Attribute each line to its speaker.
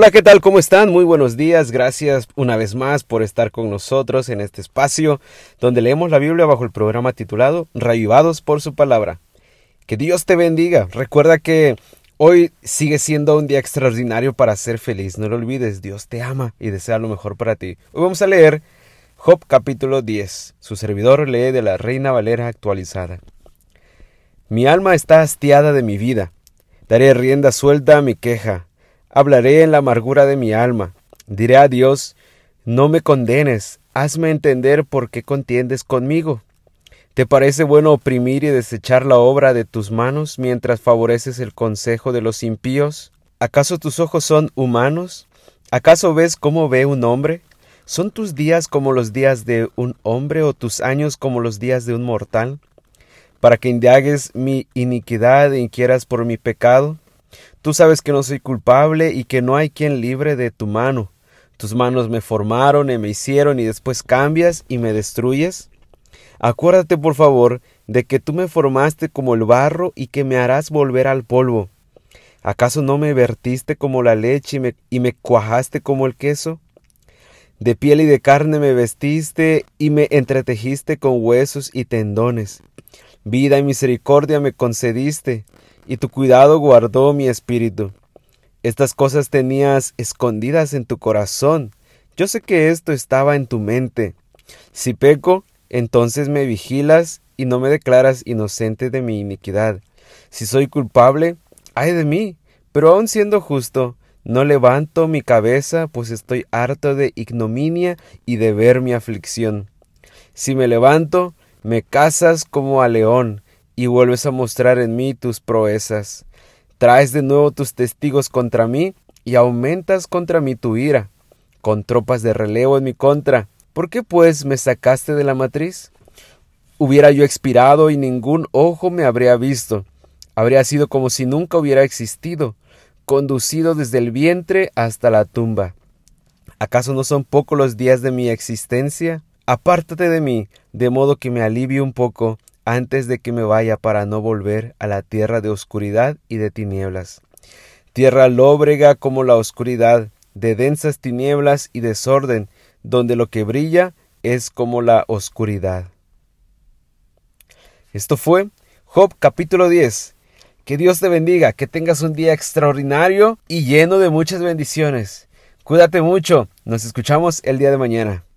Speaker 1: Hola, ¿qué tal? ¿Cómo están? Muy buenos días. Gracias una vez más por estar con nosotros en este espacio donde leemos la Biblia bajo el programa titulado Reavivados por su palabra. Que Dios te bendiga. Recuerda que hoy sigue siendo un día extraordinario para ser feliz. No lo olvides, Dios te ama y desea lo mejor para ti. Hoy vamos a leer Job capítulo 10. Su servidor lee de la Reina Valera actualizada. Mi alma está hastiada de mi vida. Daré rienda suelta a mi queja Hablaré en la amargura de mi alma. Diré a Dios, no me condenes, hazme entender por qué contiendes conmigo. ¿Te parece bueno oprimir y desechar la obra de tus manos mientras favoreces el consejo de los impíos? ¿Acaso tus ojos son humanos? ¿Acaso ves cómo ve un hombre? ¿Son tus días como los días de un hombre o tus años como los días de un mortal? Para que indagues mi iniquidad e inquieras por mi pecado, Tú sabes que no soy culpable y que no hay quien libre de tu mano. Tus manos me formaron y me hicieron y después cambias y me destruyes. Acuérdate, por favor, de que tú me formaste como el barro y que me harás volver al polvo. ¿Acaso no me vertiste como la leche y me, y me cuajaste como el queso? De piel y de carne me vestiste y me entretejiste con huesos y tendones. Vida y misericordia me concediste, y tu cuidado guardó mi espíritu. Estas cosas tenías escondidas en tu corazón. Yo sé que esto estaba en tu mente. Si peco, entonces me vigilas y no me declaras inocente de mi iniquidad. Si soy culpable, ay de mí, pero aun siendo justo, no levanto mi cabeza, pues estoy harto de ignominia y de ver mi aflicción. Si me levanto, me cazas como a león, y vuelves a mostrar en mí tus proezas. Traes de nuevo tus testigos contra mí y aumentas contra mí tu ira, con tropas de relevo en mi contra. ¿Por qué pues me sacaste de la matriz? Hubiera yo expirado y ningún ojo me habría visto. Habría sido como si nunca hubiera existido, conducido desde el vientre hasta la tumba. ¿Acaso no son pocos los días de mi existencia? Apártate de mí, de modo que me alivie un poco, antes de que me vaya para no volver a la tierra de oscuridad y de tinieblas. Tierra lóbrega como la oscuridad, de densas tinieblas y desorden, donde lo que brilla es como la oscuridad. Esto fue Job capítulo 10. Que Dios te bendiga, que tengas un día extraordinario y lleno de muchas bendiciones. Cuídate mucho, nos escuchamos el día de mañana.